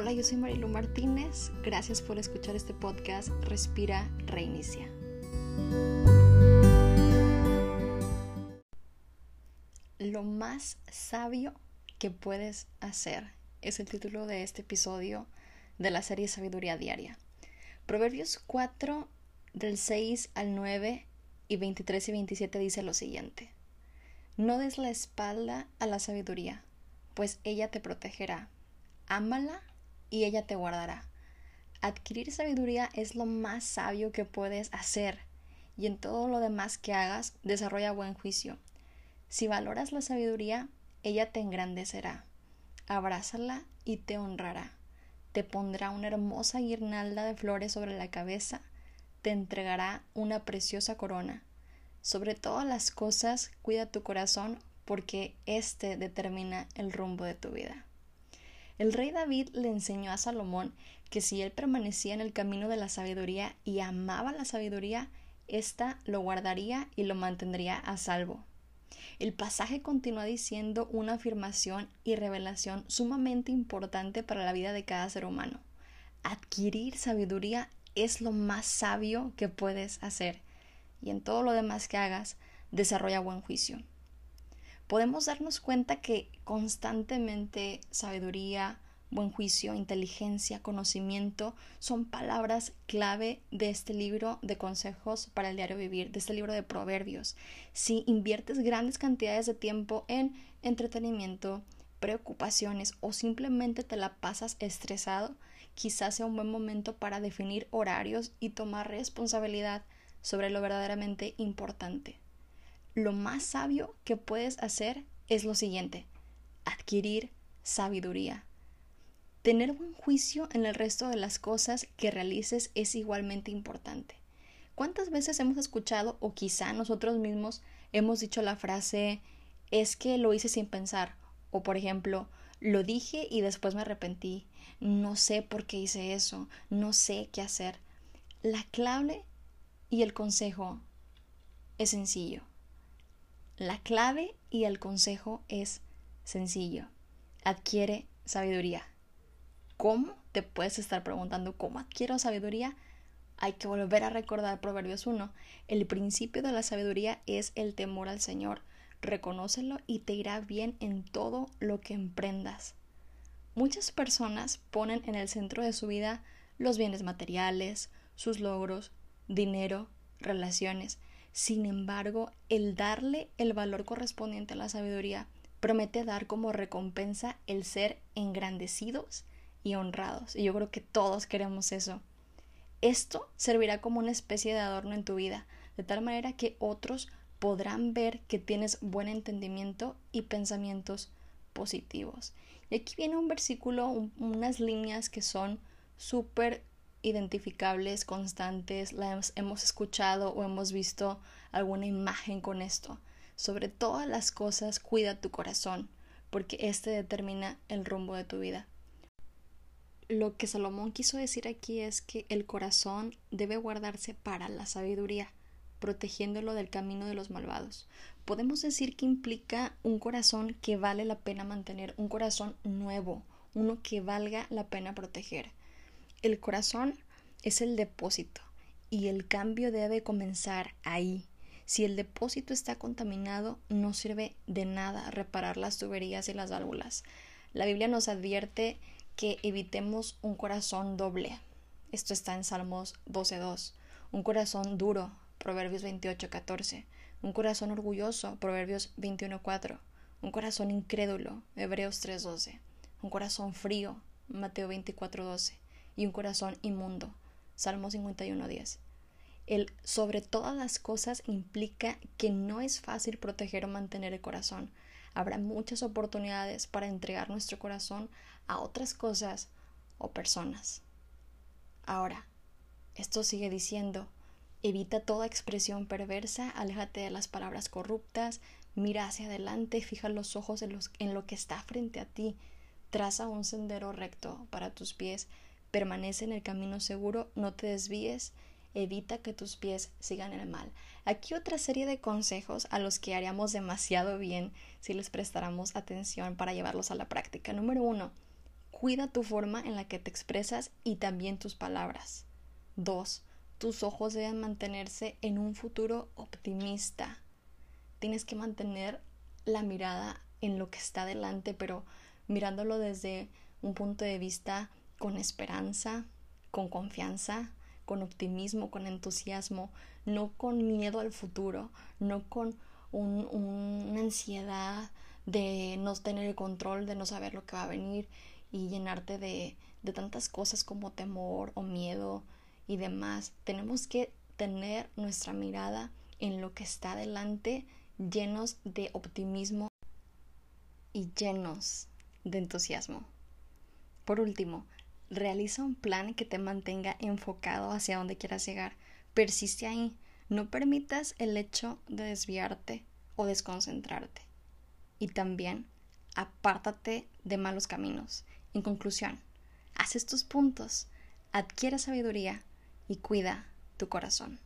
Hola, yo soy Marilu Martínez. Gracias por escuchar este podcast Respira, Reinicia. Lo más sabio que puedes hacer es el título de este episodio de la serie Sabiduría Diaria. Proverbios 4 del 6 al 9 y 23 y 27 dice lo siguiente. No des la espalda a la sabiduría, pues ella te protegerá. Ámala y ella te guardará. Adquirir sabiduría es lo más sabio que puedes hacer y en todo lo demás que hagas desarrolla buen juicio. Si valoras la sabiduría, ella te engrandecerá. Abrázala y te honrará. Te pondrá una hermosa guirnalda de flores sobre la cabeza, te entregará una preciosa corona. Sobre todas las cosas, cuida tu corazón porque éste determina el rumbo de tu vida. El rey David le enseñó a Salomón que si él permanecía en el camino de la sabiduría y amaba la sabiduría, ésta lo guardaría y lo mantendría a salvo. El pasaje continúa diciendo una afirmación y revelación sumamente importante para la vida de cada ser humano. Adquirir sabiduría es lo más sabio que puedes hacer y en todo lo demás que hagas desarrolla buen juicio podemos darnos cuenta que constantemente sabiduría, buen juicio, inteligencia, conocimiento son palabras clave de este libro de consejos para el diario vivir, de este libro de proverbios. Si inviertes grandes cantidades de tiempo en entretenimiento, preocupaciones o simplemente te la pasas estresado, quizás sea un buen momento para definir horarios y tomar responsabilidad sobre lo verdaderamente importante lo más sabio que puedes hacer es lo siguiente, adquirir sabiduría. Tener buen juicio en el resto de las cosas que realices es igualmente importante. ¿Cuántas veces hemos escuchado o quizá nosotros mismos hemos dicho la frase es que lo hice sin pensar o por ejemplo lo dije y después me arrepentí, no sé por qué hice eso, no sé qué hacer. La clave y el consejo es sencillo. La clave y el consejo es sencillo. Adquiere sabiduría. ¿Cómo? Te puedes estar preguntando cómo adquiero sabiduría. Hay que volver a recordar Proverbios 1. El principio de la sabiduría es el temor al Señor. Reconócelo y te irá bien en todo lo que emprendas. Muchas personas ponen en el centro de su vida los bienes materiales, sus logros, dinero, relaciones, sin embargo, el darle el valor correspondiente a la sabiduría promete dar como recompensa el ser engrandecidos y honrados. Y yo creo que todos queremos eso. Esto servirá como una especie de adorno en tu vida, de tal manera que otros podrán ver que tienes buen entendimiento y pensamientos positivos. Y aquí viene un versículo, unas líneas que son súper identificables, constantes, las hemos escuchado o hemos visto alguna imagen con esto. Sobre todas las cosas, cuida tu corazón, porque este determina el rumbo de tu vida. Lo que Salomón quiso decir aquí es que el corazón debe guardarse para la sabiduría, protegiéndolo del camino de los malvados. Podemos decir que implica un corazón que vale la pena mantener, un corazón nuevo, uno que valga la pena proteger. El corazón es el depósito y el cambio debe comenzar ahí. Si el depósito está contaminado, no sirve de nada reparar las tuberías y las válvulas. La Biblia nos advierte que evitemos un corazón doble. Esto está en Salmos 12.2. Un corazón duro, Proverbios 28.14. Un corazón orgulloso, Proverbios 21.4. Un corazón incrédulo, Hebreos 3.12. Un corazón frío, Mateo 24.12 y un corazón inmundo. Salmo 51.10. El sobre todas las cosas implica que no es fácil proteger o mantener el corazón. Habrá muchas oportunidades para entregar nuestro corazón a otras cosas o personas. Ahora, esto sigue diciendo, evita toda expresión perversa, aléjate de las palabras corruptas, mira hacia adelante, fija los ojos en, lo que está frente a ti, traza un sendero recto para tus pies, permanece en el camino seguro, no te desvíes, evita que tus pies sigan el mal. Aquí otra serie de consejos a los que haríamos demasiado bien si les prestáramos atención para llevarlos a la práctica. Número uno, Cuida tu forma en la que te expresas y también tus palabras. 2. Tus ojos deben mantenerse en un futuro optimista. Tienes que mantener la mirada en lo que está delante, pero mirándolo desde un punto de vista con esperanza, con confianza, con optimismo, con entusiasmo, no con miedo al futuro, no con una ansiedad de no tener el control, de no saber lo que va a venir y llenarte de, de tantas cosas como temor o miedo y demás. Tenemos que tener nuestra mirada en lo que está delante, llenos de optimismo y llenos de entusiasmo. Por último, realiza un plan que te mantenga enfocado hacia donde quieras llegar. Persiste ahí. No permitas el hecho de desviarte o desconcentrarte. Y también apártate de malos caminos. En conclusión, haz estos puntos, adquiere sabiduría y cuida tu corazón.